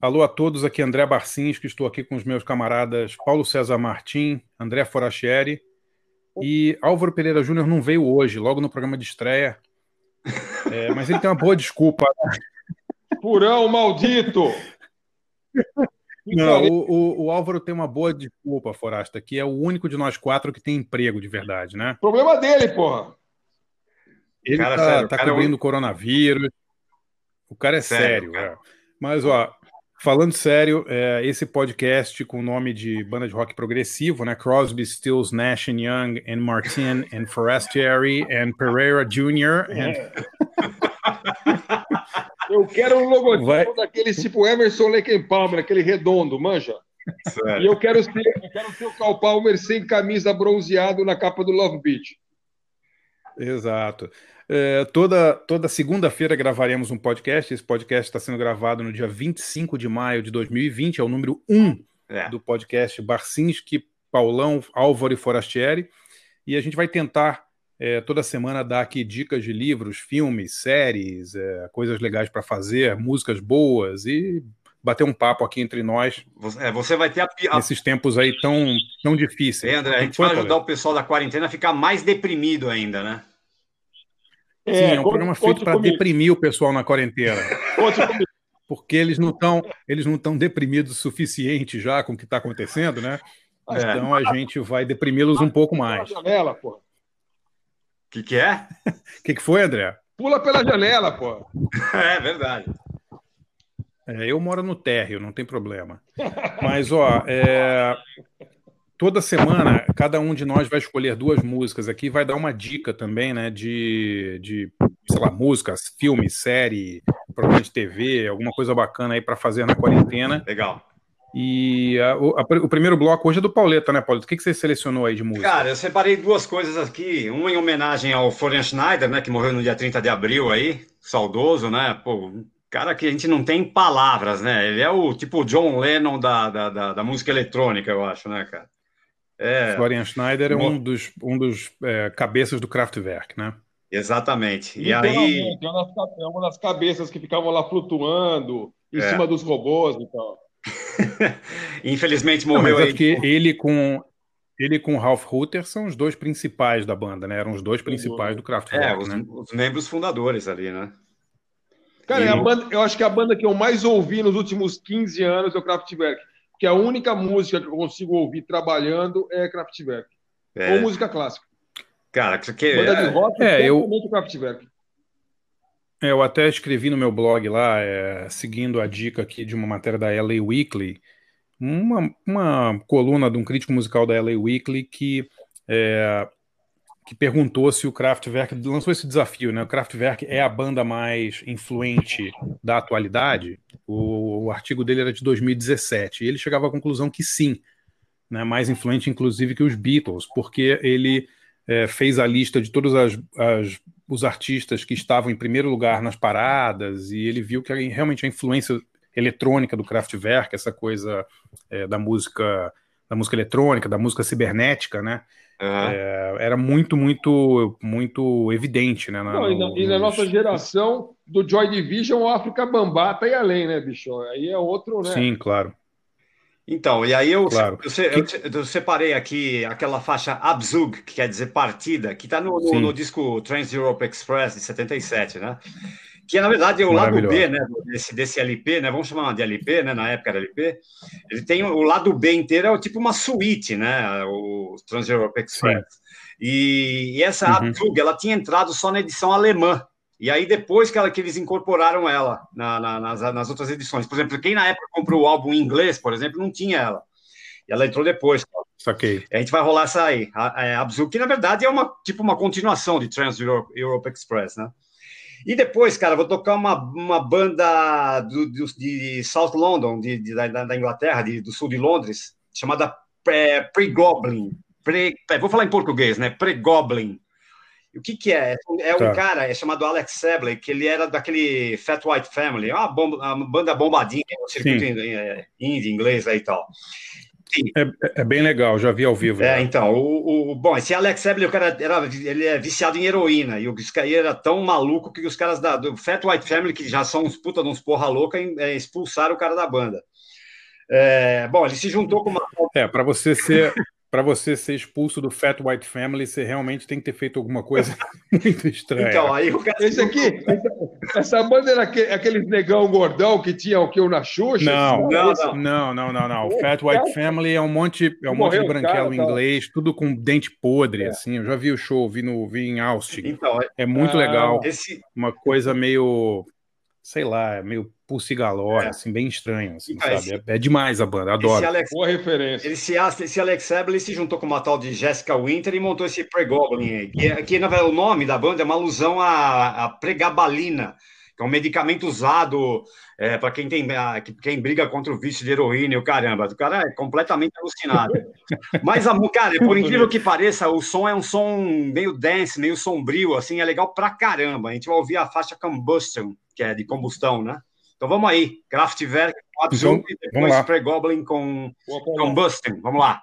Alô a todos, aqui André Barcins, que estou aqui com os meus camaradas Paulo César Martim, André Forachieri e Álvaro Pereira Júnior não veio hoje, logo no programa de estreia, é, mas ele tem uma boa desculpa. Purão maldito! Não, o, o, o, Álvaro tem uma boa desculpa, Forasta, que é o único de nós quatro que tem emprego de verdade, né? Problema dele, porra! Ele cara, tá, sério, tá cobrindo o é coronavírus. O cara é sério, sério cara. É. Mas, ó, falando sério, é, esse podcast com o nome de banda de rock progressivo, né? Crosby, Stills, Nash Young, and Martin, and Forestieri, and Pereira Jr. And... É. Eu quero um logotipo Vai... daquele tipo Emerson Lake Palmer, aquele redondo, manja. Sério? E eu quero ser, eu quero ser o Cal Palmer sem camisa bronzeado na capa do Love Beach. Exato. É, toda toda segunda-feira gravaremos um podcast. Esse podcast está sendo gravado no dia 25 de maio de 2020. É o número 1 é. do podcast Barcinski, Paulão, Álvaro e Forastieri. E a gente vai tentar é, toda semana dar aqui dicas de livros, filmes, séries, é, coisas legais para fazer, músicas boas e bater um papo aqui entre nós. É, você vai ter a... nesses tempos aí tão, tão difíceis. É, André, a gente vai ajudar o pessoal da quarentena a ficar mais deprimido ainda, né? Sim, é, é um programa feito para deprimir o pessoal na quarentena. Porque eles não estão eles não estão deprimidos o suficiente já com o que está acontecendo, né? É. Então a gente vai deprimi-los um pouco mais. Janela, pô. O que, que é? O que, que foi, André? Pula pela janela, pô. É verdade. É, eu moro no térreo, não tem problema. Mas, ó, é, toda semana, cada um de nós vai escolher duas músicas aqui, vai dar uma dica também, né, de, de sei lá, músicas, filme, série, programa de TV, alguma coisa bacana aí para fazer na quarentena. Legal. E a, a, o primeiro bloco hoje é do Pauleta, né, Pauleta? O que, que você selecionou aí de música? Cara, eu separei duas coisas aqui. Uma em homenagem ao Florian Schneider, né, que morreu no dia 30 de abril aí, saudoso, né? Pô, cara que a gente não tem palavras, né? Ele é o tipo John Lennon da, da, da, da música eletrônica, eu acho, né, cara? É, Florian Schneider é um dos, um dos é, cabeças do Kraftwerk, né? Exatamente. E aí. É uma das cabeças que ficavam lá flutuando em é. cima dos robôs e tal. Infelizmente morreu Não, aí. Porque ele com ele com o Ralph Rutter são os dois principais da banda, né? Eram os dois principais do Kraftwerk. É, os, né? os membros fundadores ali, né? Cara, e... é banda, eu acho que é a banda que eu mais ouvi nos últimos 15 anos é o Kraftwerk que a única música que eu consigo ouvir trabalhando é Kraftwerk. É. Ou música clássica. Cara, isso aqui Banda de rock é, eu... Kraftwerk. É, eu até escrevi no meu blog lá, é, seguindo a dica aqui de uma matéria da LA Weekly, uma, uma coluna de um crítico musical da LA Weekly que é, que perguntou se o Kraftwerk lançou esse desafio, né? O Kraftwerk é a banda mais influente da atualidade. O, o artigo dele era de 2017 e ele chegava à conclusão que sim, né? Mais influente, inclusive, que os Beatles, porque ele é, fez a lista de todos as, as, os artistas que estavam em primeiro lugar nas paradas e ele viu que realmente a influência eletrônica do Kraftwerk, essa coisa é, da música da música eletrônica, da música cibernética, né? Uhum. É, era muito, muito, muito evidente, né? Na, Não, e, na, e na nossa geração, do Joy Division, África Bambata e além, né, bicho? Aí é outro, né? Sim, claro. Então, e aí eu, claro. eu, eu, eu, separei aqui aquela faixa Abzug, que quer dizer partida, que está no, no, no, disco Trans Europe Express de 77, né? que na verdade é o lado B, né, desse, desse LP, né, vamos chamar de LP, né, na época era LP, ele tem o lado B inteiro, é tipo uma suíte, né, o Trans Europe Express. E, e, essa uhum. Abzug, ela tinha entrado só na edição alemã, e aí depois que, ela, que eles incorporaram ela na, na, nas, nas outras edições. Por exemplo, quem na época comprou o álbum em inglês, por exemplo, não tinha ela. E ela entrou depois. Saquei. A gente vai rolar essa aí. A, a Abzug, que na verdade é uma tipo uma continuação de Trans Europe, Europe Express, né? E depois, cara, vou tocar uma, uma banda do, do, de South London, de, de da, da, Inglaterra, de, do sul de Londres, chamada é, Pre-Goblin. Pre, é, vou falar em português, né? Pre-Goblin. O que, que é? É um tá. cara é chamado Alex Sebley, que ele era daquele Fat White Family, uma, bomba, uma banda bombadinha no circuito indie inglês aí e tal. É, é, bem legal, já vi ao vivo. É, então, o, o, bom, esse Alex Ebley, o cara era, ele é viciado em heroína, e o cara era tão maluco que os caras da, do Fat White Family, que já são uns puta, uns porra louca, é, expulsaram o cara da banda. É, bom, ele se juntou com uma. É, para você ser para você ser expulso do Fat White Family, você realmente tem que ter feito alguma coisa muito estranha. Então, aí o cara... Esse aqui, essa banda era aquele, aqueles negão gordão que tinha o que na Xuxa? Não, não, não, não, não, não, não. O Fat White Family é um monte, é um monte de branquelo cara, inglês, tá... tudo com dente podre, é. assim. Eu já vi o show, vi, no, vi em Austin. Então, é muito ah, legal. Esse... Uma coisa meio, sei lá, meio Pulse Galore, é. assim, bem estranho, assim, sabe? Esse, é, é, demais a banda, adoro. Alex, Boa referência. Ele se, esse Alex Ebley se juntou com uma tal de Jessica Winter e montou esse Pregoblin, que, que na verdade o nome da banda é uma alusão à, à pregabalina, é um medicamento usado é, para quem tem quem briga contra o vício de heroína e o caramba. O cara é completamente alucinado. Mas, a, cara, por incrível que pareça, o som é um som meio dance, meio sombrio, assim, é legal pra caramba. A gente vai ouvir a faixa Combustion, que é de combustão, né? Então vamos aí, Kraftwerk, então, e depois Pre-Goblin com Combustion. Vamos lá.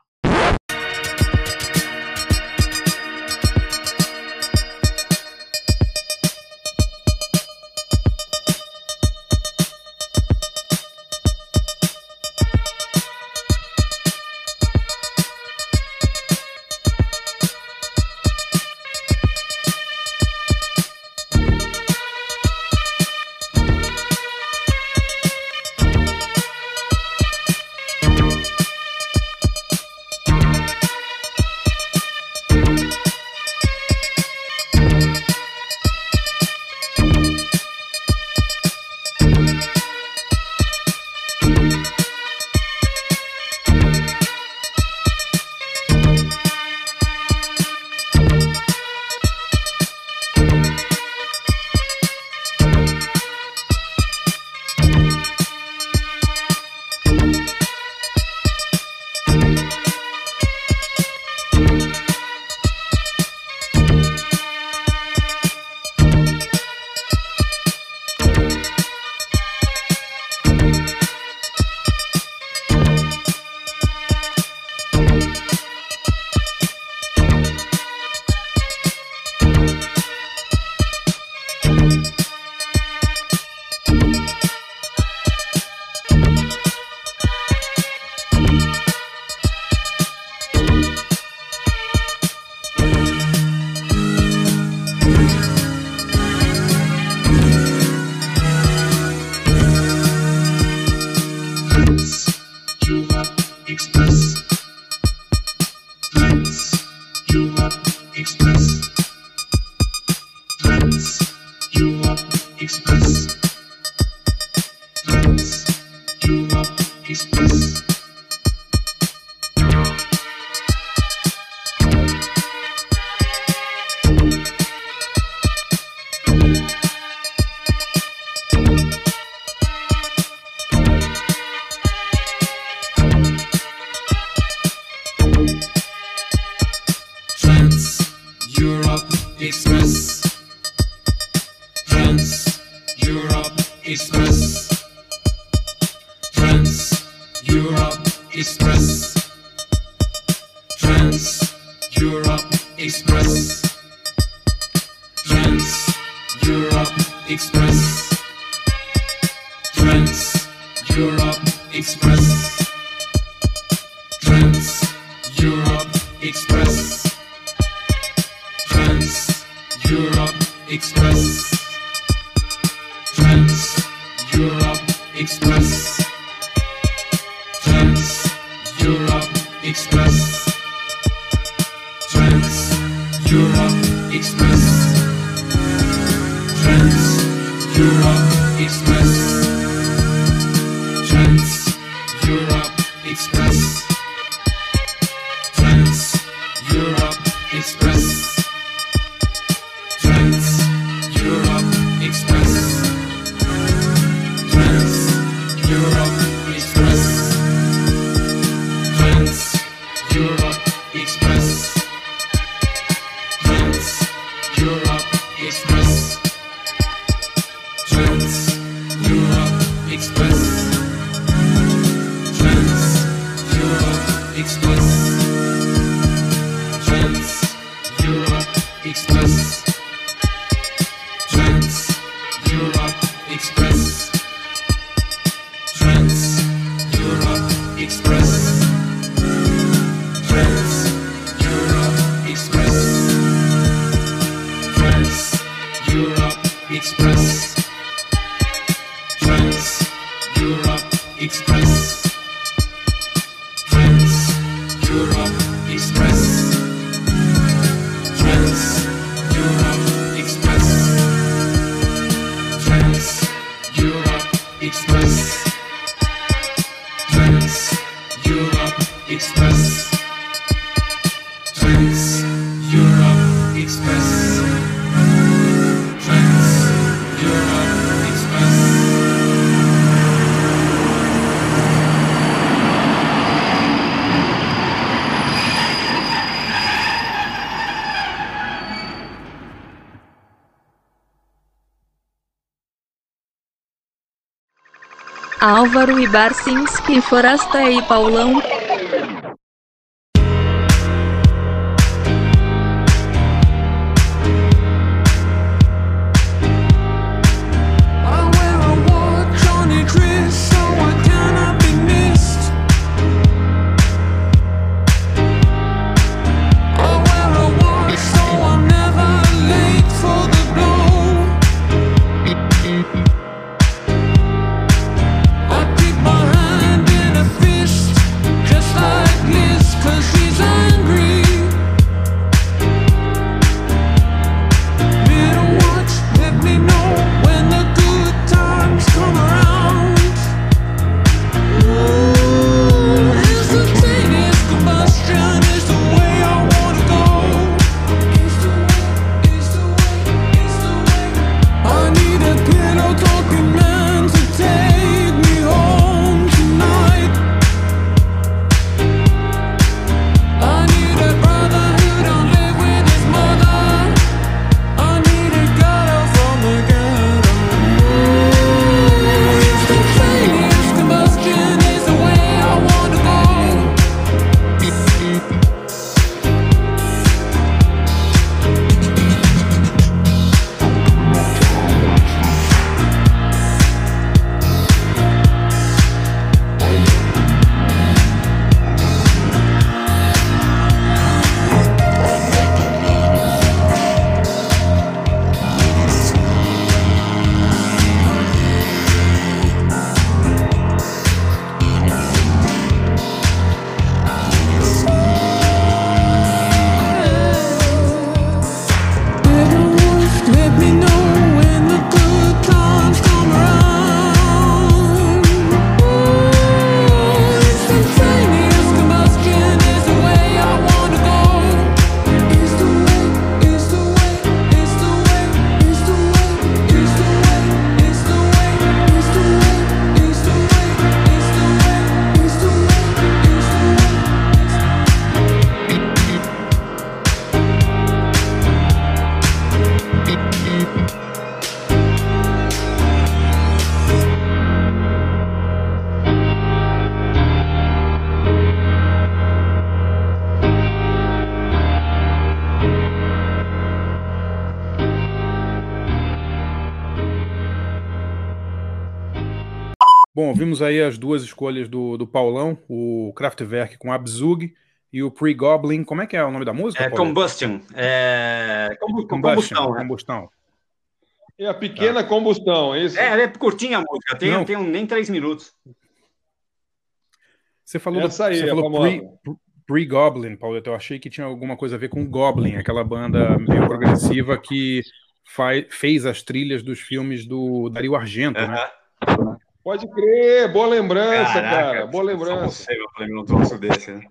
express. Álvaro Barcinski Forasta e Paulão Bom, vimos aí as duas escolhas do, do Paulão, o Kraftwerk com Abzug e o Pre-Goblin. Como é que é o nome da música? É Combustion. É... Combustão. Né? Combustão. É a pequena tá. combustão, é isso? É, é curtinha a música, tem, tem um, nem três minutos. Você falou, Essa aí, você falou Pre-Goblin, pre Paulo. Eu achei que tinha alguma coisa a ver com Goblin, aquela banda meio progressiva que fez as trilhas dos filmes do Dario Argento, uh -huh. né? Pode crer, boa lembrança, Caraca, cara. Boa lembrança. Só você vai um troço desse, né?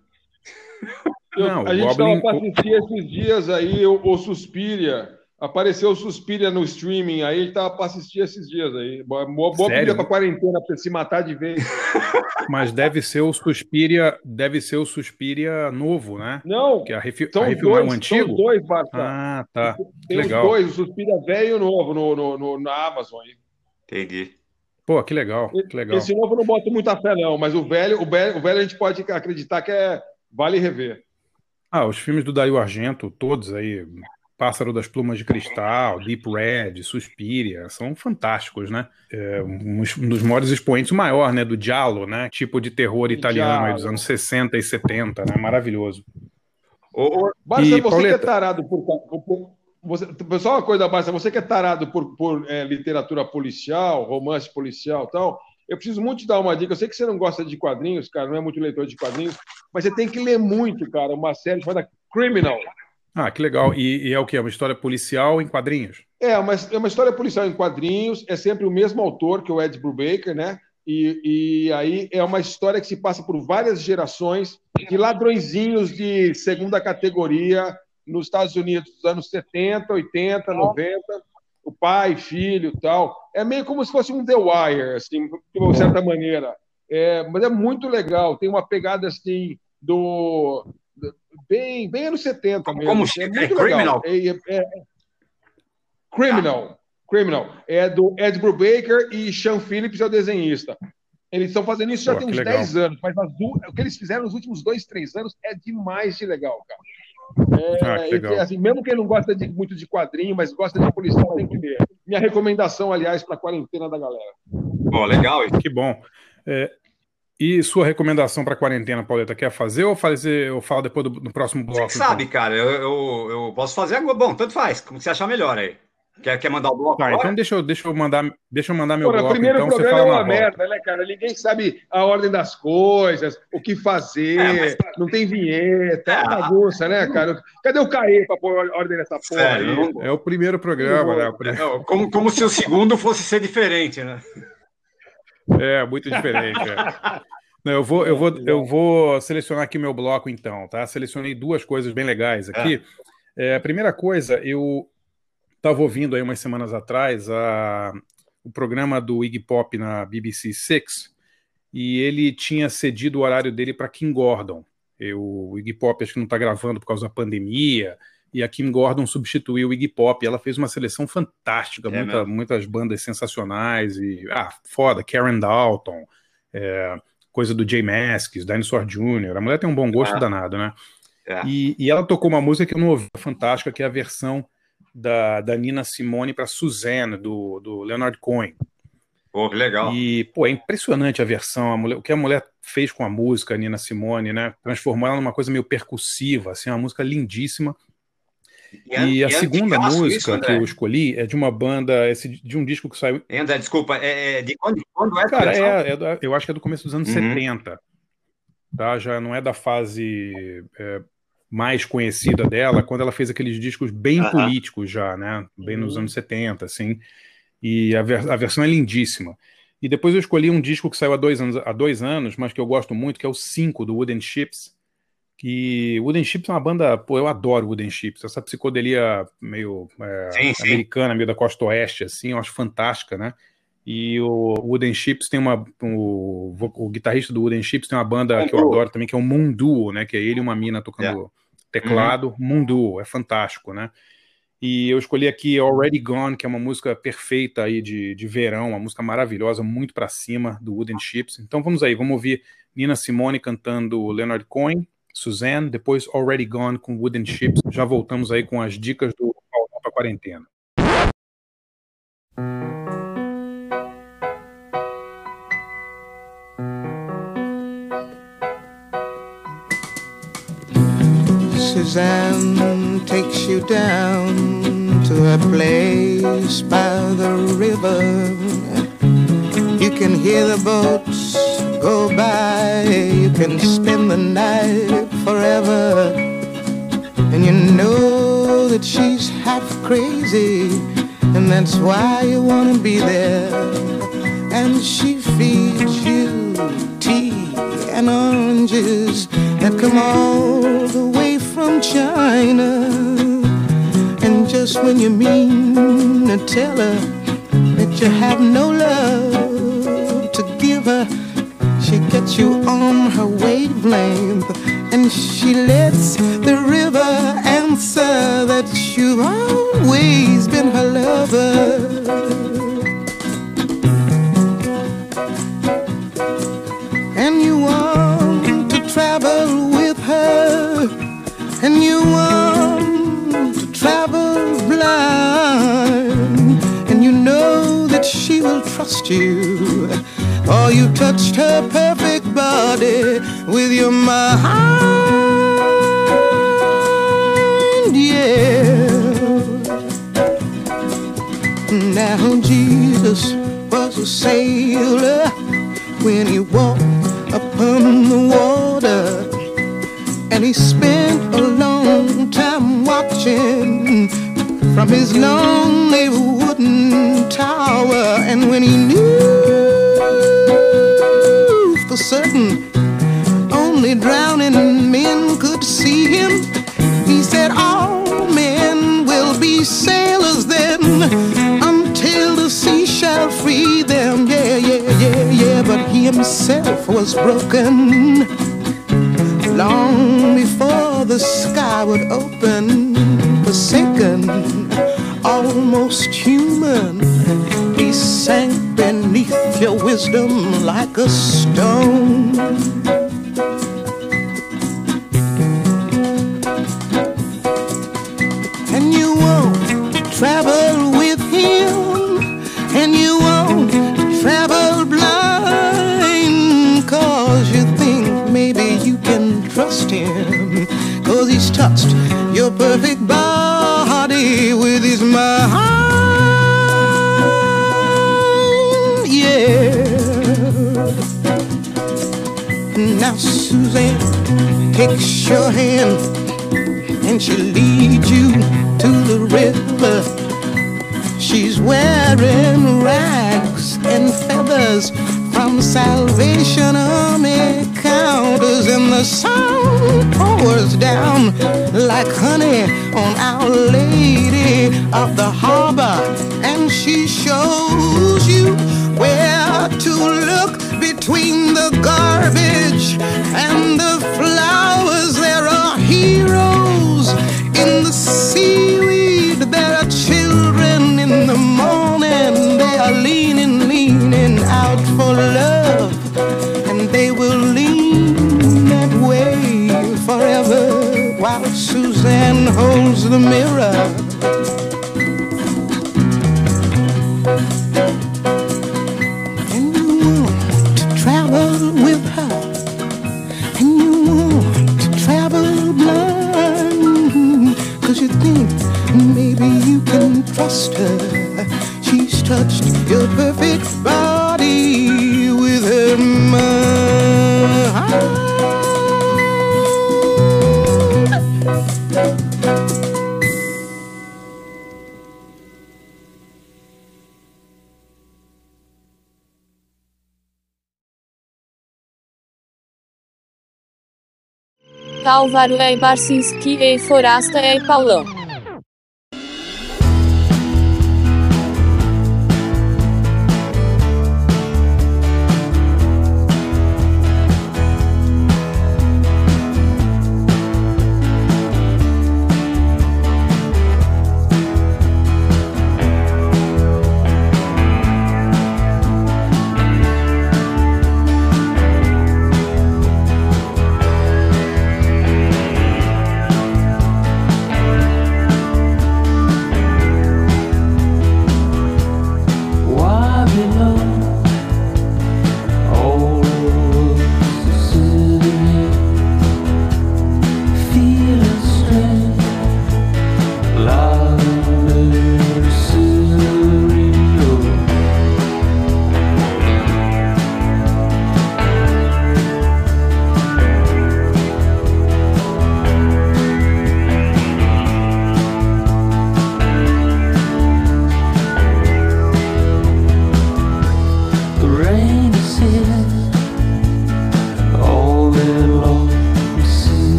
Não, a gente estava para assistir esses dias aí o, o Suspiria. Apareceu o Suspiria no streaming, aí ele estava para assistir esses dias aí. Boa, boa pedida para quarentena, para se matar de vez. Mas deve ser o Suspiria, deve ser o Suspiria novo, né? Não, que a, refi são a dois, o antigo? São dois, Barça. Ah, tá. Tem Legal. os dois, o Suspiria velho e o novo no, no, no, na Amazon. Aí. Entendi. Pô, que legal, que legal. Esse novo eu não boto muita fé, não, mas o velho, o velho, o velho a gente pode acreditar que é, Vale rever. Ah, os filmes do Dario Argento, todos aí, Pássaro das Plumas de Cristal, Deep Red, Suspiria, são fantásticos, né? É, um, dos maiores expoentes, o maior, né? Do Giallo, né? Tipo de terror italiano aí dos anos 60 e 70, né? Maravilhoso. Ô, Barça, você Pauleta... que é tarado por, por, por você, só uma coisa, Barça, você que é tarado por, por é, literatura policial, romance policial tal, eu preciso muito te dar uma dica. Eu sei que você não gosta de quadrinhos, cara, não é muito leitor de quadrinhos, mas você tem que ler muito, cara, uma série chamada Criminal. Ah, que legal. E, e, é o que? É uma história policial em quadrinhos? É, uma, é uma história policial em quadrinhos, é sempre o mesmo autor, que é o Ed Brubaker, né? E, e aí é uma história que se passa por várias gerações de ladrõezinhos de segunda categoria nos Estados Unidos dos anos 70, 80, 90, o pai, filho tal. É meio como se fosse um The Wire, assim, de uma certa maneira. É, mas é muito legal, tem uma pegada assim do bem, bem anos 70 mesmo. Como é, muito é legal. É, é, é, Criminal. Criminal. É do Ed Brubaker e Sean Phillips é o desenhista. Eles estão fazendo isso já Pô, tem uns 10 anos, mas o que eles fizeram nos últimos dois, três anos é demais de legal, cara. É, ah, legal. assim, mesmo quem não gosta de, muito de quadrinho, mas gosta de policial, tem que ler. Minha recomendação, aliás, para a quarentena da galera. Bom, legal. Que bom. É, e sua recomendação para quarentena, Pauleta, quer fazer ou fazer ou fala depois do, do próximo bloco? Você sabe, então? cara, eu, eu, eu, posso fazer agora. Bom, tanto faz, como você achar melhor aí. Quer, quer mandar o bloco? Tá, então deixa eu, deixa eu mandar, deixa eu mandar meu Porra, bloco. O primeiro então, programa é uma merda, né, cara? Ninguém sabe a ordem das coisas, o que fazer, é, mas... não tem vinheta, é uma bagunça, né, cara? Cadê o Caê para pôr ordem nessa porra é, aí? É o primeiro programa, né? Primeiro... Como, como se o segundo fosse ser diferente, né? É, muito diferente. É. Não, eu vou, eu vou, eu vou selecionar aqui meu bloco, então, tá? Selecionei duas coisas bem legais aqui. É. É, a primeira coisa, eu estava ouvindo aí umas semanas atrás a, o programa do Iggy Pop na BBC Six e ele tinha cedido o horário dele para Kim Gordon. Eu, o Iggy Pop acho que não está gravando por causa da pandemia e a Kim Gordon substituiu o Iggy Pop. Ela fez uma seleção fantástica, é muita, muitas bandas sensacionais e ah, foda, Karen Dalton. É, coisa do Jay Masks, Dinosaur Jr. A mulher tem um bom gosto é. danado, né? É. E, e, ela tocou uma música que eu não ouvi, fantástica, que é a versão da, da Nina Simone para Suzanne, do, do Leonard Cohen. Pô, que legal. E, pô, é impressionante a versão, a mulher, o que a mulher fez com a música, a Nina Simone, né? Transformou ela numa coisa meio percussiva, assim, uma música lindíssima. E, a segunda música isso, que eu escolhi é de uma banda, esse, de um disco que saiu. André, desculpa, é, é de quando, quando é? Cara, é, é, eu acho que é do começo dos anos uhum. 70. Tá? Já não é da fase é, mais conhecida dela, quando ela fez aqueles discos bem uhum. políticos já, né? Bem nos uhum. anos 70, assim. E a, ver, a versão é lindíssima. E depois eu escolhi um disco que saiu há dois anos, há dois anos mas que eu gosto muito, que é o 5 do Wooden Ships que Wooden Chips é uma banda, pô, eu adoro Wooden Chips, essa psicodelia meio é, sim, sim. americana, meio da costa oeste, assim, eu acho fantástica, né? E o Wooden Chips tem uma. O, o guitarrista do Wooden Chips tem uma banda que eu adoro também, que é o Moon Duo, né? Que é ele e uma mina tocando yeah. teclado. Uhum. Moon Duo, é fantástico, né? E eu escolhi aqui Already Gone, que é uma música perfeita aí de, de verão, uma música maravilhosa, muito para cima do Wooden Chips. Então vamos aí, vamos ouvir Nina Simone cantando Leonard Cohen Suzanne, depois Already Gone com Wooden Ships. Já voltamos aí com as dicas do Paulão para quarentena. Suzanne takes you down to a place by the river. You can hear the boats go by. You can spend the night forever. And you know that she's half crazy. And that's why you wanna be there. And she feeds you tea and oranges that come all the way from China. And just when you mean to tell her that you have no love to give her she gets you on her wavelength and she lets the river answer that you've always been her lover. And you want to travel blind, and you know that she will trust you. Or you touched her perfect body with your mind, yeah. Now Jesus was a sailor when he walked upon the water, and he spent a long time watching from his lonely wooden tower, and when he knew for certain only drowning men could see him. He said, All men will be sailors then until the sea shall free them. Yeah, yeah, yeah, yeah. But he himself was broken long before the sky would open, forsaken, almost human. He sank beneath your wisdom like a stone. Suzanne takes your hand and she leads you to the river. She's wearing rags and feathers from Salvation Army counters, and the sun pours down like honey on Our Lady of the Harbor, and she shows you where to look between the garbage and the flowers. There are heroes in the seaweed. There are children in the morning. They are leaning, leaning out for love. And they will lean that way forever while Suzanne holds the mirror. Trust her. She's touched your perfect body with her mind. Álvaro e Barcinski e Forasta e Paulão.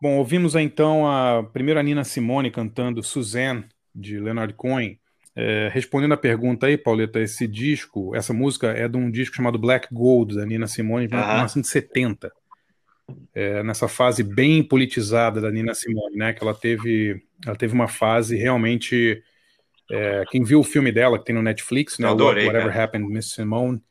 Bom, ouvimos então a primeira Nina Simone cantando Suzanne, de Leonard Cohen. É, respondendo a pergunta aí, Pauleta, esse disco, essa música é de um disco chamado Black Gold, da Nina Simone, de 1970. É, nessa fase bem politizada da Nina Simone, né? Que ela teve, ela teve uma fase realmente. É, quem viu o filme dela, que tem no Netflix, né? Adorei, Whatever cara. Happened, Miss Simone,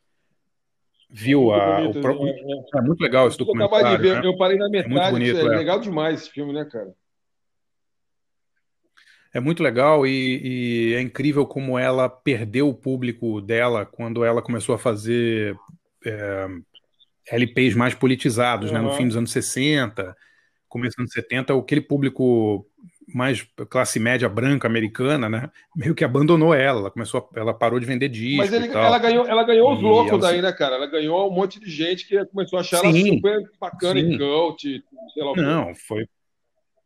viu a. bonito, o, né? é, muito legal esse Eu documentário. ver, né? eu parei na muito metade. bonito, é é. legal demais esse filme, né, cara? É muito legal e, e é incrível como ela perdeu o público dela quando ela começou a fazer é, LPs mais politizados, né? No Uhum. fim dos anos 60, começo dos anos 70, aquele público mais classe média branca americana, né? Meio que abandonou ela. Ela começou, a- ela parou de vender disco Mas ele- e tal. ela ganhou, ela ganhou os loucos ela daí, né, cara? Ela ganhou um monte de gente que começou a achar ela Sim, super bacana sim. e cult, sei lá. Não, foi,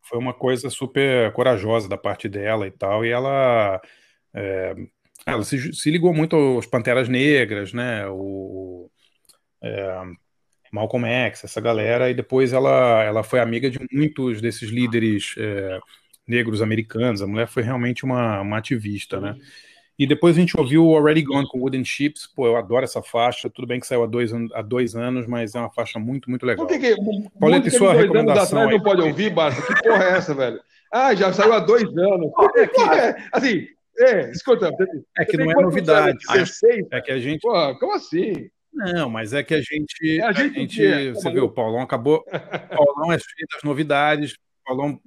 foi uma coisa super corajosa da parte dela e tal. E ela, é, ela se, se ligou muito aos Panteras Negras, né? O, é, Malcolm X, essa galera. E depois ela, ela foi amiga de muitos desses líderes é, negros americanos. A mulher foi realmente uma, uma ativista, né? E depois a gente ouviu o Already Gone com Wooden Chips. Pô, eu adoro essa faixa. Tudo bem que saiu há dois, há dois anos, mas é uma faixa muito, muito legal. Por que, que Pauleta, e sua recomendação atrás aí? não pode ouvir, Barça? Que porra é essa, velho? Ah, já saiu há dois anos. Que porra é? Assim, é, escuta. É que não é novidade. anos? 16? É que a gente. Porra, como assim? Não, mas é que a gente. É a A gente gente, o quê? você viu, o Paulão acabou. Paulão é cheio das novidades. Paulão,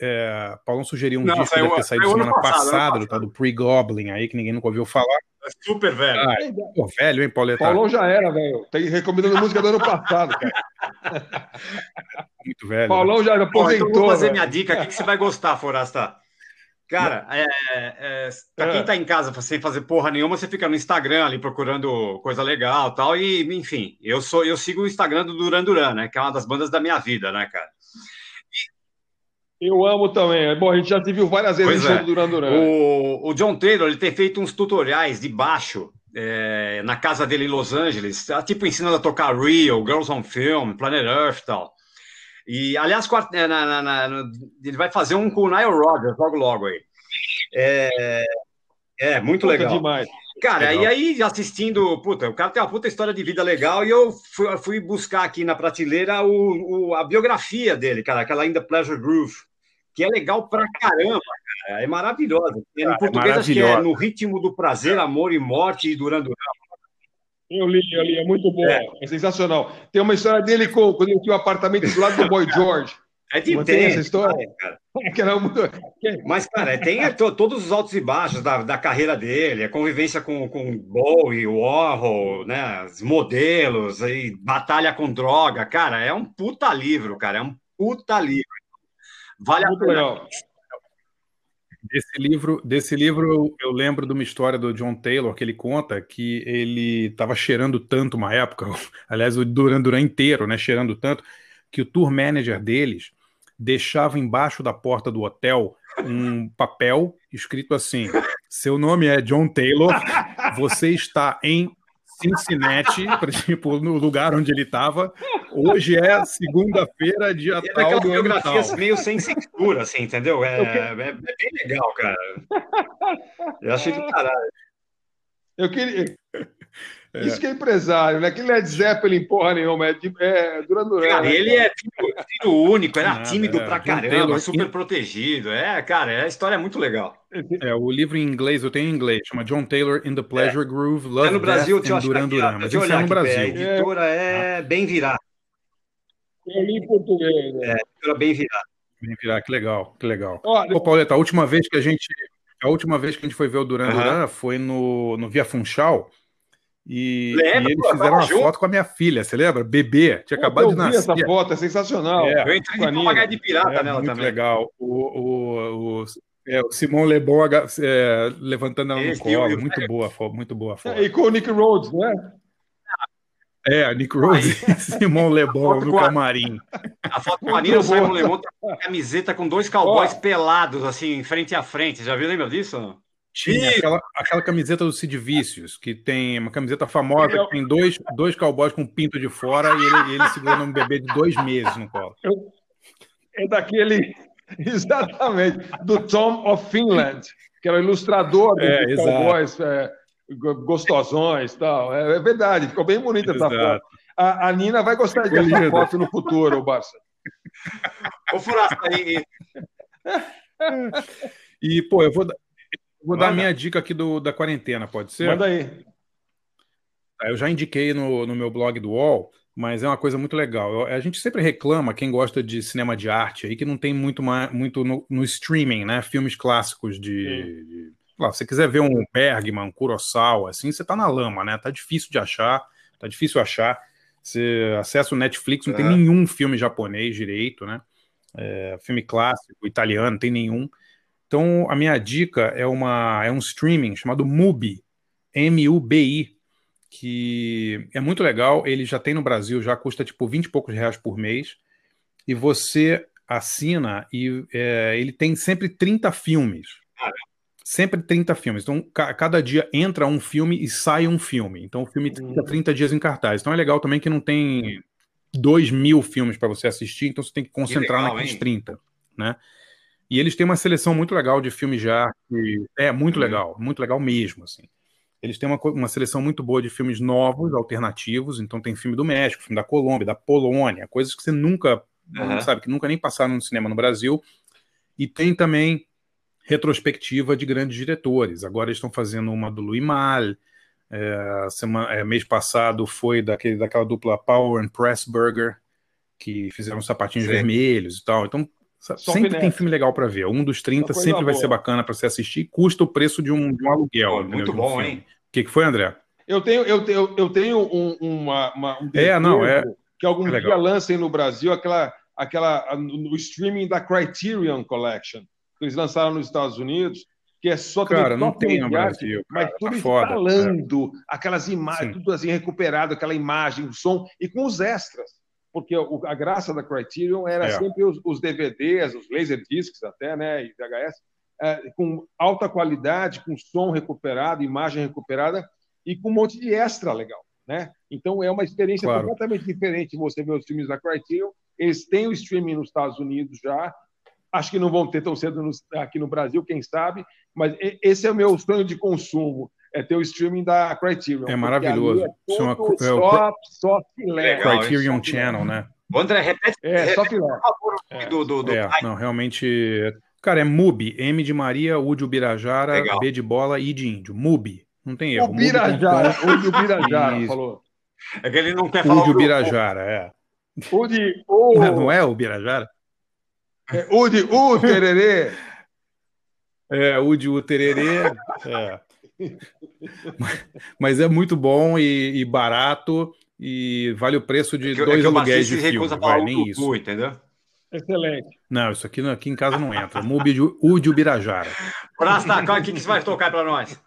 é, Paulão sugeriu um Não, disco que saiu- saído saiu semana passado, passada, do Pre-Goblin aí, que ninguém nunca ouviu falar. É super velho. Ah, pô, velho, hein, Pauleta? Paulão já era, velho. Tem recomendando música do ano passado, cara. Muito velho. né? Paulão já Ó, então eu aposentou. vou fazer velho. minha dica aqui que você vai gostar, Forasta. Cara, é, é, pra quem É. tá em casa sem fazer porra nenhuma, você fica no Instagram ali procurando coisa legal e tal. E, enfim, eu sou eu sigo o Instagram do Duran Duran, né? Que é uma das bandas da minha vida, né, cara? Eu amo também. Bom, a gente já se viu várias vezes Pois é. do Duran Duran. O, o John Taylor ele tem feito uns tutoriais de baixo é, na casa dele em Los Angeles, tá, tipo ensinando a tocar Real, Girls on Film, Planet Earth e tal. E, aliás, é, na- na- na- ele vai fazer um com o Nile Rodgers logo logo aí. É, é muito Puta, legal. demais. Cara, Legal. e aí assistindo, puta, o cara tem uma puta história de vida legal e eu fui, fui buscar aqui na prateleira o, o- a biografia dele, cara, aquela ainda Pleasure Groove, que é legal pra caramba, cara, é maravilhosa. Em Cara, é português acho que é. No Ritmo do Prazer, Amor e Morte e Duran Duran. Eu li, eu li, é muito bom. É, sensacional. Tem uma história dele com, quando ele tinha um apartamento do lado do Boy George. É de tem essa história? cara. Mas, cara, tem é, to- todos os altos e baixos da, da carreira dele, a convivência com, com Bowie, Warhol, né, os modelos, aí, batalha com droga, cara, é um puta livro, cara, é um puta livro. Vale a pena. legal. Desse livro, desse livro eu, eu lembro de uma história do John Taylor que ele conta que ele estava cheirando tanto uma época, aliás, o Duran Duran inteiro, né, cheirando tanto, que o tour manager deles deixava embaixo da porta do hotel um papel escrito assim: seu nome é John Taylor, você está em Cincinnati, tipo, no lugar onde ele estava. Hoje é segunda-feira, dia é tal do ano tal. meio sem censura, assim, entendeu? É, é, é, bem legal, cara. Eu achei de caralho. Eu queria... É. Isso que é empresário, né? Que Led Zeppelin, porra nenhuma, é, de, é Duran Duran. Cara, né? ele é filho, único, era Nada, tímido é. pra caramba, super protegido. É, cara, é, a história é muito legal. É, o livro em inglês, eu tenho em inglês, chama John Taylor in the Pleasure é. Groove, Love, é no Brasil, Death and Duran Duran. Mas isso é no Brasil. A editora é, bem virada. Eu li em português. Né? É, editora bem virada. Bem virada, que legal, que legal. Olha, Ô, Pauleta, a última vez que a gente... A última vez que a gente foi ver o Duran Duran foi no, no Via Funchal, e, Lembra, e eles fizeram uma junto. foto com a minha filha, você lembra? Bebê, tinha acabado de nascer. essa foto, é sensacional. É, eu entrei de papagaio de pirata é, nela muito também. legal. O, o, o, é, o Simon Lebon é, levantando ela no colo, muito boa, muito boa foto. e com o Nick Rhodes, né? É, Nick Rhodes e Simon Lebon no camarim. A foto com a Marina, o Simon Lebon tá com camiseta com dois cowboys pelados, assim, frente a frente. Já viu, lembra disso? Tinha aquela, aquela, camiseta do Sid Vicious, que tem uma camiseta famosa, que tem dois, dois cowboys com pinto de fora e ele, ele segurando um bebê de dois meses no colo. É daquele, exatamente, do Tom of Finland, que era o ilustrador é, dos cowboys é, gostosões e tal. É, é, verdade, ficou bem bonita essa foto. A, a, Nina vai gostar dessa linda. foto no futuro, o Barça. Vou furar aí. E, pô, eu vou, Vou Manda. dar a minha dica aqui do, da quarentena, pode ser? Manda aí. Tá, eu já indiquei no, no meu blog do UOL, mas é uma coisa muito legal. Eu, a gente sempre reclama, quem gosta de cinema de arte aí, que não tem muito, muito no, no streaming, né? Filmes clássicos de. de lá, se você quiser ver um Bergman, um Kurosawa, assim, você tá na lama, né? Tá difícil de achar, tá difícil achar. Você acessa o Netflix, não é. tem nenhum filme japonês direito, né? É, filme clássico, italiano, não tem nenhum. Então, a minha dica é, uma, é um streaming chamado Mubi, M-U-B-I, que é muito legal. Ele já tem no Brasil, já custa tipo 20 e poucos reais por mês. E você assina e é, ele tem sempre 30 filmes. Sempre 30 filmes. Então, ca cada dia entra um filme e sai um filme. Então, o filme fica 30 dias em cartaz. Então, é legal também que não tem 2 mil filmes para você assistir, então você tem que concentrar que legal, naqueles hein? 30. Né? E eles têm uma seleção muito legal de filmes de arte. É muito uhum. legal, muito legal mesmo, assim. Eles têm uma, uma seleção muito boa de filmes novos, alternativos. Então tem filme do México, filme da Colômbia, da Polônia, coisas que você nunca, uhum. sabe, que nunca nem passaram no cinema no Brasil. E tem também retrospectiva de grandes diretores. Agora eles estão fazendo uma do Louis Malle. É, semana, é, mês passado foi daquele, daquela dupla Power and Pressburger, que fizeram sapatinhos Sim. vermelhos e tal. Então sempre tem filme legal para ver. Um dos 30 sempre vai ser bacana para você assistir. Custa o preço de um, de um aluguel. Pô, muito bom, hein? O que, que foi, André? Eu tenho, eu tenho, eu tenho um, uma, uma, um é, não, é, que algum é dia lancem no Brasil aquela, aquela no streaming da Criterion Collection que eles lançaram nos Estados Unidos, que é só cara, não tem no Brasil, cara, mas tudo tá foda, falando, é. aquelas imagens, tudo assim recuperado, aquela imagem, o som e com os extras porque a graça da Criterion era é. sempre os, os, DVDs, os Laserdiscs até, né, e VHS, é, com alta qualidade, com som recuperado, imagem recuperada e com um monte de extra legal, né? Então é uma experiência claro. completamente diferente você ver os filmes da Criterion. Eles têm o streaming nos Estados Unidos já, acho que não vão ter tão cedo no, aqui no Brasil, quem sabe, mas esse é o meu sonho de consumo é ter o streaming da Criterion. É maravilhoso. É Chama, é só, só filé. Criterion Channel, né? André, repete, é, repete só filé. É. Do, do, do... É, não, realmente... Cara, é MUBI. M de Maria, U de Ubirajara, Legal. B de bola, I de índio. MUBI. Não tem erro. Ubirajara. U de Ubirajara, falou. É que ele não quer falar U de Ubirajara, é. U de... U... Não, não é Ubirajara? É, U de U, tererê. É, U de U, tererê. É. Mas é muito bom e, e, barato e vale o preço de é que, dois é aluguéis de filme. Vai, nem isso. entendeu? Excelente. Não, isso aqui, aqui em casa não entra. Mubi de Ubirajara. Prasta, o que, que você vai tocar para nós?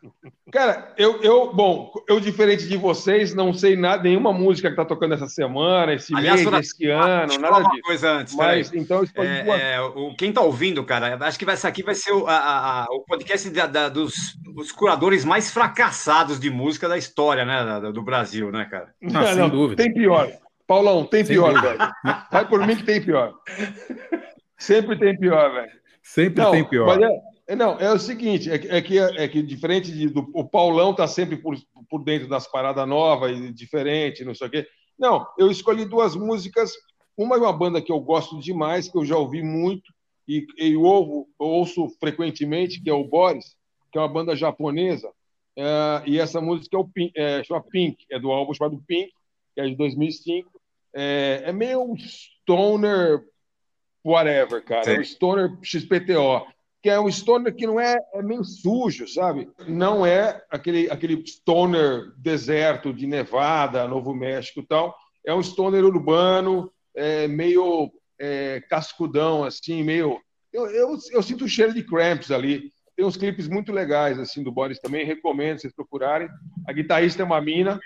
Cara, eu, eu, bom, eu diferente de vocês, não sei nada, nenhuma música que tá tocando essa semana, esse Aliás, mês, esse ano, nada disso. coisa antes, Mas, então, é, é, o, quem tá ouvindo, cara, acho que essa aqui vai ser o, a, a, o podcast da, da, dos, dos, curadores mais fracassados de música da história, né, do Brasil, né, cara? Não, não, sem dúvida. Tem pior. Paulão, tem pior, velho. Vai por mim que tem pior. Sempre tem pior, velho. Sempre não, tem pior. É, é, não, é o seguinte, é, é, que, é que diferente de, do o Paulão tá sempre por, por dentro das paradas novas e diferente, não sei o quê. Não, eu escolhi duas músicas. Uma é uma banda que eu gosto demais, que eu já ouvi muito e, e eu ouvo, eu ouço frequentemente, que é o Boris, que é uma banda japonesa. É, e essa música é o Pink, é, chama Pink, é do álbum chamado Pink, que é de 2005. É, é meio um stoner whatever, cara. É um stoner XPTO que é um stoner que não é, é meio sujo, sabe? Não é aquele, aquele stoner deserto de Nevada, Novo México e tal. É um stoner urbano, é, meio é, cascudão, assim, meio. Eu, eu, eu sinto o cheiro de cramps ali. Tem uns clipes muito legais, assim, do Boris também. Recomendo vocês procurarem. A guitarrista é uma mina,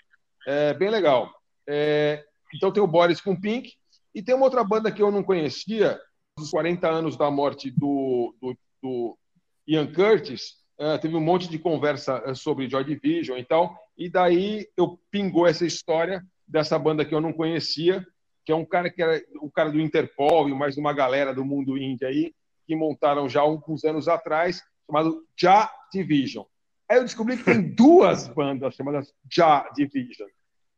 é bem legal. É, então tem o Boris com Pink. E tem uma outra banda que eu não conhecia, dos 40 anos da morte do, do do Ian Curtis, uh, teve um monte de conversa uh, sobre Joy Division e tal, e daí eu pingou essa história dessa banda que eu não conhecia, que é um cara que era o cara do Interpol e mais uma galera do mundo indie aí, que montaram já alguns anos atrás, chamado Ja Division. Aí eu descobri que tem duas bandas chamadas Ja Division.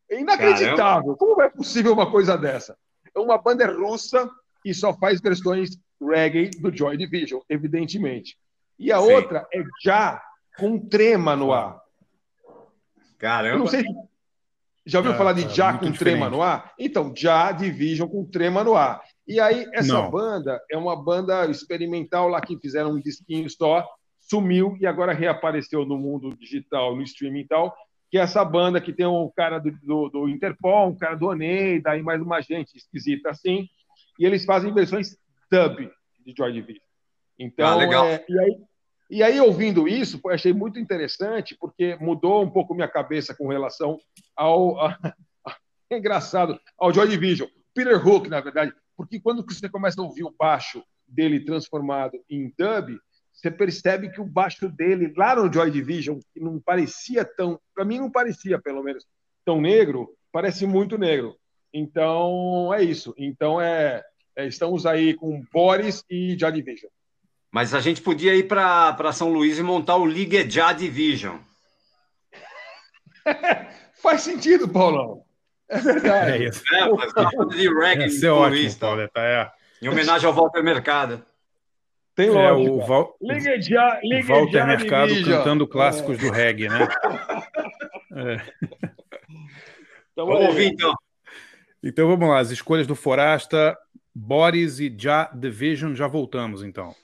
É inacreditável. Caramba. Como é possível uma coisa dessa? É uma banda russa e só faz versões reggae do Joy Division, evidentemente. E a Sim. outra é já com trema no ar. Caramba! Eu não sei já ouviu é, falar de é, já com diferente. trema no ar? Então, já Division com trema no ar. E aí, essa não. banda é uma banda experimental lá que fizeram um disquinho só, sumiu e agora reapareceu no mundo digital, no streaming e tal, que é essa banda que tem um cara do, do, do Interpol, um cara do Oneida e mais uma gente esquisita assim, e eles fazem versões dub de Joy Division. Então, ah, legal. É, e, aí, e aí, ouvindo isso, achei muito interessante, porque mudou um pouco minha cabeça com relação ao. A, a, é engraçado, ao Joy Division. Peter Hook, na verdade, porque quando você começa a ouvir o baixo dele transformado em dub, você percebe que o baixo dele, lá no Joy Division, que não parecia tão. Para mim, não parecia, pelo menos, tão negro, parece muito negro. Então, é isso. Então, é é, estamos aí com Boris e Já Division. Mas a gente podia ir para São Luís e montar o Liga Já Division. Faz sentido, Paulão. É verdade. É isso. É, mas de reggae é ótimo, Paulo, tá, é. Em homenagem ao Walter Mercado. Tem lógica. É, o, Val... Liga já, Liga o Walter já Mercado cantando clássicos é. do reggae, né? é. Então, vamos ouvir, então. Então vamos lá, as escolhas do Forasta. Boris e Já Division, já voltamos então.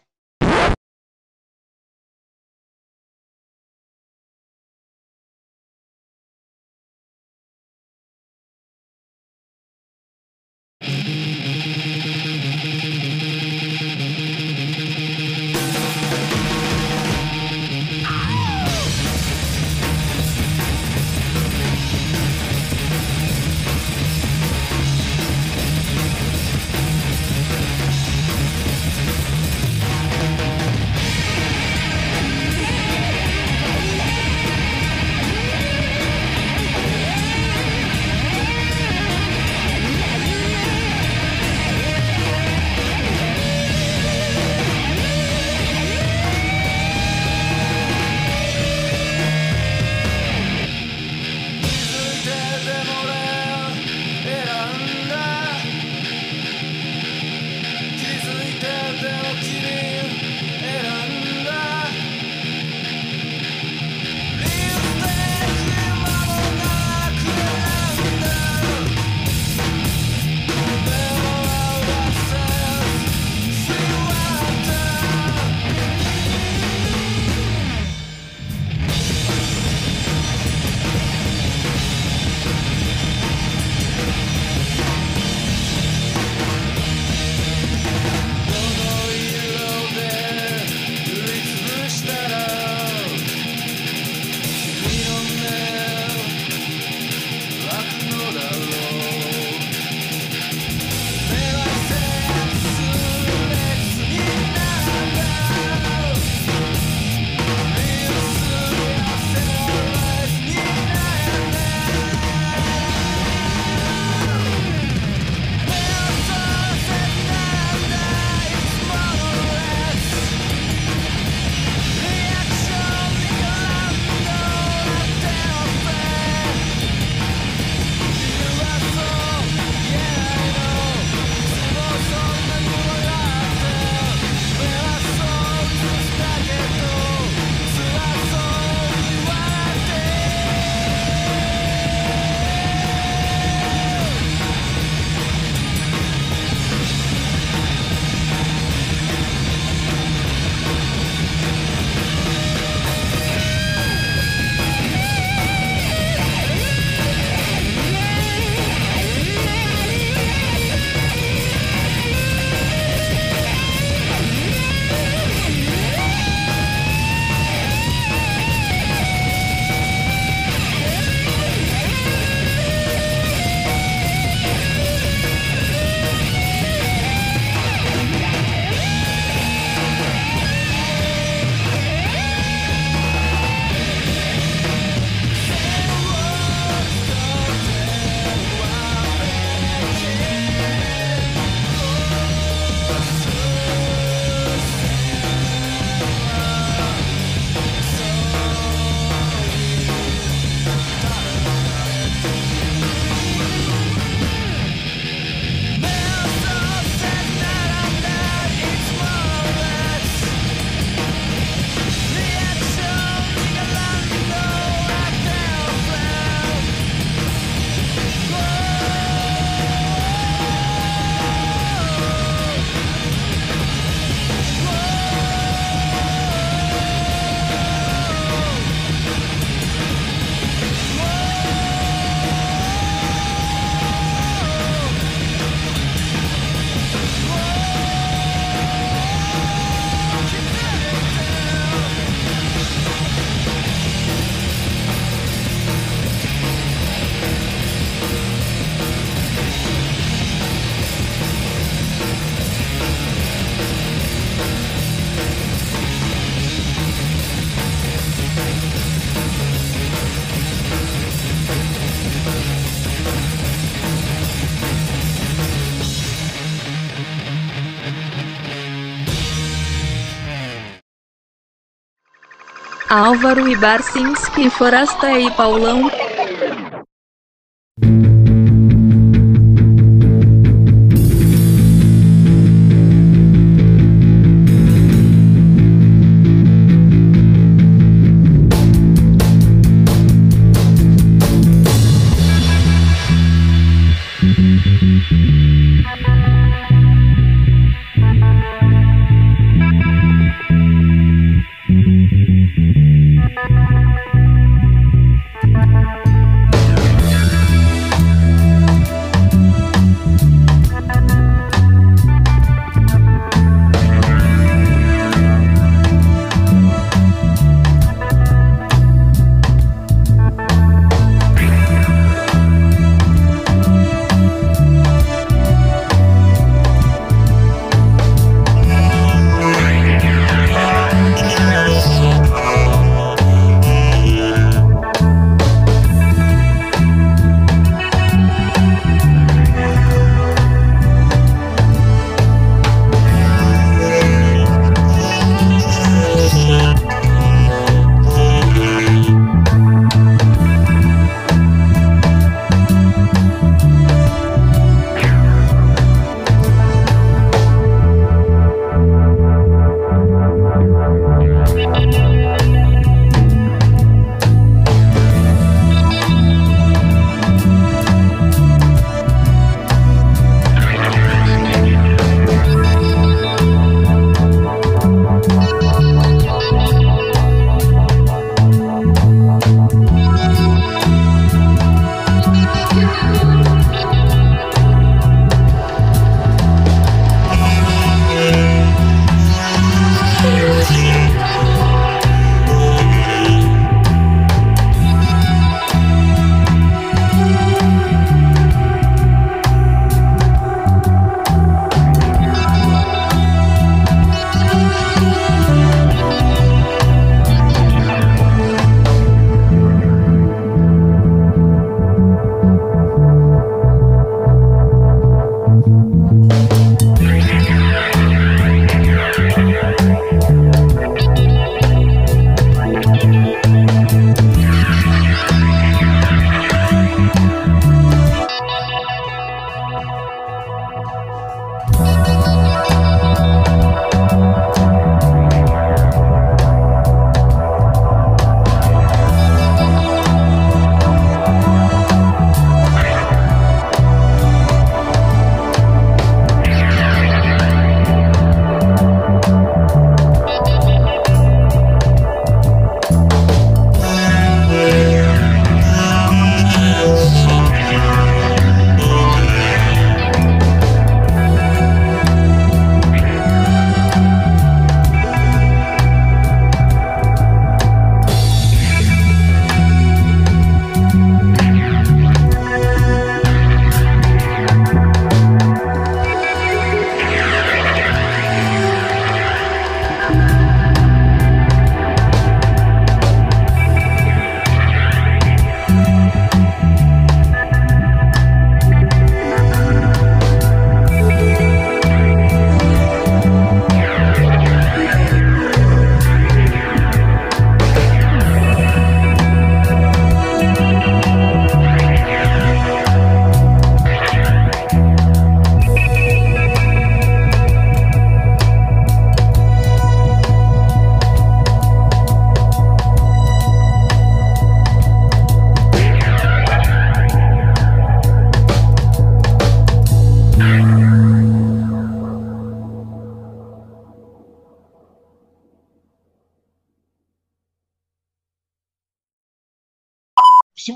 Álvaro e Barcinski Forasta e Paulão.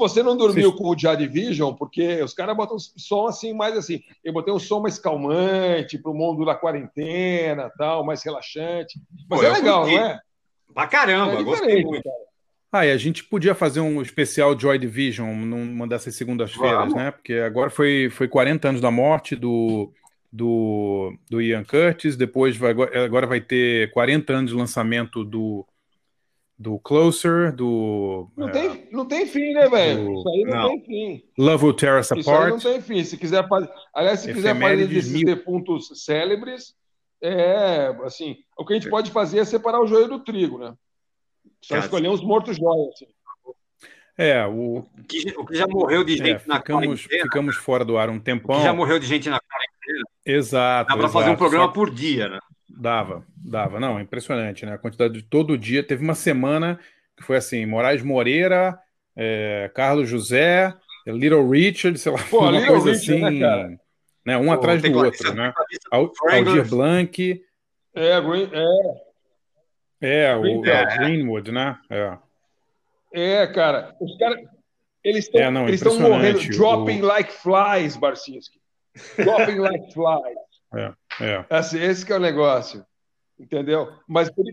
Você não dormiu Sim. com o Joy Division, porque os caras botam som assim, mais assim. Eu botei um som mais calmante para o mundo da quarentena, tal, mais relaxante. Mas Pô, é legal, curti. não é? Pra caramba, é gostei muito. Cara. Ah, e a gente podia fazer um especial Joy Division numa dessas segundas-feiras, né? Porque agora foi, foi 40 anos da morte do, do, do Ian Curtis, depois vai, agora vai ter 40 anos de lançamento do do Closer, do. Não, tem, é, não tem fim, né, velho? Isso aí não, não, tem fim. Love Will Tear Us Apart. Isso aí não tem fim. Se quiser fazer. Aliás, se quiser fazer desses mil... defuntos célebres, é assim. O que a gente pode fazer é separar o joio do trigo, né? Só escolher uns mortos-joias. Assim. É, o... O, que, o que já morreu de é, gente é, na ficamos, ficamos fora do ar um tempão. O que já morreu de gente na quarentena. Exato. Dá para fazer um programa Só... por dia, né? Dava, dava. Não, impressionante, né? A quantidade de todo dia. Teve uma semana que foi assim: Moraes Moreira, é, Carlos José, Little Richard, sei lá, Pô, uma Little coisa Richard, né, assim. Né, né, um Pô, atrás do outro, né? Aldir Blanc. É, Green, é. É, o é, Greenwood, né? É. É, cara. Os caras. Eles estão é, eles morrendo. Dropping o... like flies, Barcinski. Dropping like flies. É, é. Assim, esse que é o negócio. Entendeu? Mas por,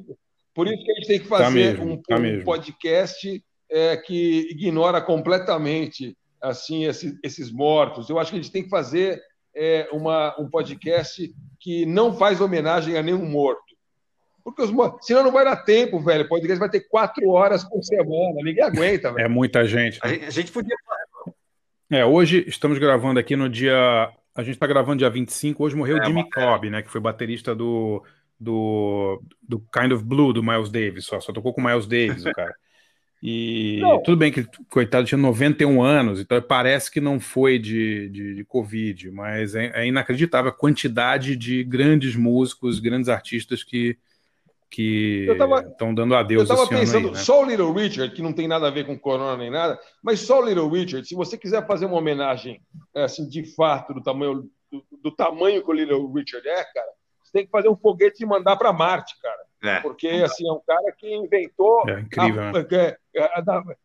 por isso que a gente tem que tá fazer tá mesmo, um, tá um podcast é, que ignora completamente assim esses, esses, mortos. Eu acho que a gente tem que fazer é, uma, um podcast que não faz homenagem a nenhum morto. Porque os, senão não vai dar tempo, velho. O podcast vai ter quatro horas por semana. Ninguém aguenta, velho. É muita gente. A gente podia. É, hoje estamos gravando aqui no dia. A gente está gravando dia 25. Hoje morreu é, Jimmy Cobb, né? Que foi baterista do, do, do Kind of Blue do Miles Davis. Só, só tocou com o Miles Davis, o cara. E não. tudo bem que, coitado, tinha 91 anos, então parece que não foi de, de, de Covid, mas é, é, inacreditável a quantidade de grandes músicos, grandes artistas que, que estão dando adeus. Eu estava pensando, aí, né? só o Little Richard, que não tem nada a ver com Corona nem nada, mas só o Little Richard, se você quiser fazer uma homenagem é, assim, de fato do tamanho, do, do tamanho que o Little Richard é, cara, você tem que fazer um foguete e mandar para Marte, cara. É. Porque assim, é um cara que inventou. É incrível, a, né? É, é,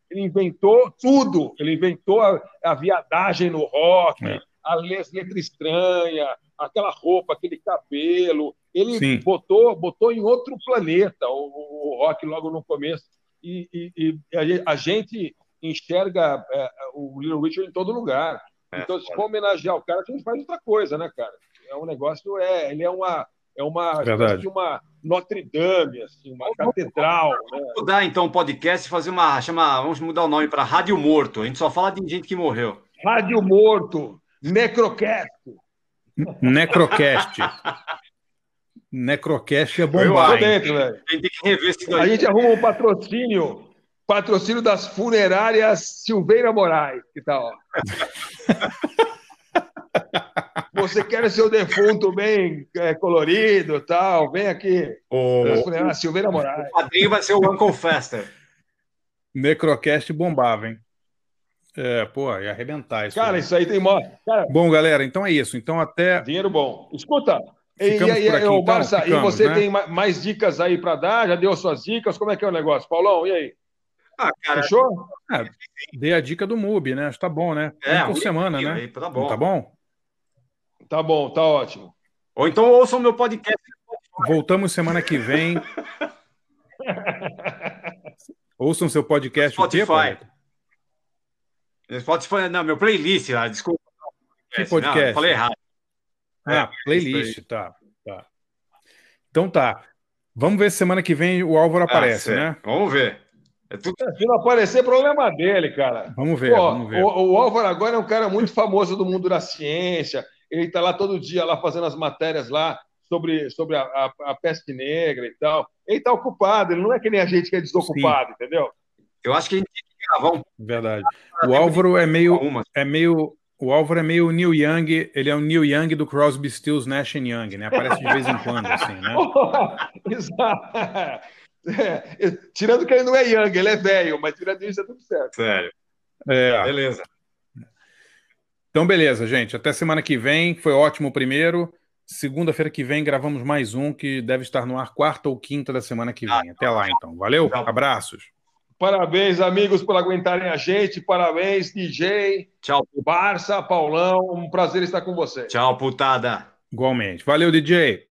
ele inventou tudo. Ele inventou a, a viadagem no rock, é. A letra estranha, aquela roupa, aquele cabelo. Ele botou, botou em outro planeta o, o rock logo no começo. E, e, e a gente enxerga é, o Little Richard em todo lugar. É, então, se for homenagear o cara, a gente faz outra coisa, né, cara? É um negócio, é, ele é uma, é uma, de uma Notre Dame, assim, uma vamos, catedral. Vamos né? mudar então o podcast, fazer uma, chama, vamos mudar o nome para Rádio Morto. A gente só fala de gente que morreu. Rádio Morto, Necrocast. Necrocast. Necrocast é bombar. Dentro, velho. A gente tem que rever esse A gente arruma um patrocínio, patrocínio das funerárias Silveira Moraes, que tal? Você quer seu defunto bem é, colorido tal? Vem aqui. O, funerária Silveira Moraes. O padrinho vai ser o Uncle Fester. Necrocast bombava, hein? É, pô, ia arrebentar isso. Cara, aí. isso aí tem mó. Cara, bom, galera, então é isso. Então até. Dinheiro bom. Escuta, e, e, e, aqui, então, Barça, ficamos, e você né? tem mais dicas aí para dar? Já deu suas dicas? Como é que é o negócio? Paulão, e aí? Ah, cara. Fechou? É, dei a dica do MUBI, né? Acho que tá bom, né? É, um por semana, né? Aí, tá bom. tá bom? Tá bom, tá ótimo. Ou então ouçam meu podcast. Voltamos semana que vem. ouçam seu podcast. Spotify. Spotify, não, meu playlist lá, desculpa. Que podcast? Não, falei errado. Ah, é, playlist, tá, tá. Então tá. Vamos ver se semana que vem o Álvaro ah, aparece, né? Vamos ver. É tudo... Se não aparecer, problema dele, cara. Vamos ver, Pô, vamos ver. O, o, Álvaro agora é um cara muito famoso do mundo da ciência. Ele está lá todo dia lá fazendo as matérias lá sobre, sobre a, a, a peste negra e tal. Ele está ocupado, ele não é que nem a gente que é desocupado, Sim. entendeu? Eu acho que a gente um. Verdade. O Álvaro é meio, é meio o Álvaro é meio Neil Young, ele é o Neil Young do Crosby, Stills, Nash Young, né? Aparece de vez em quando, assim, né? Exato. É, tirando que ele não é Young, ele é velho, mas tirando isso é tudo certo. Sério. É. Beleza. Então, beleza, gente. Até semana que vem. Foi ótimo o primeiro. Segunda-feira que vem gravamos mais um que deve estar no ar quarta ou quinta da semana que vem. Até lá, então. Valeu, abraços. Parabéns, amigos, por aguentarem a gente. Parabéns, DJ. Tchau. Barça, Paulão. Um prazer estar com você. Tchau, putada. Igualmente. Valeu, DJ.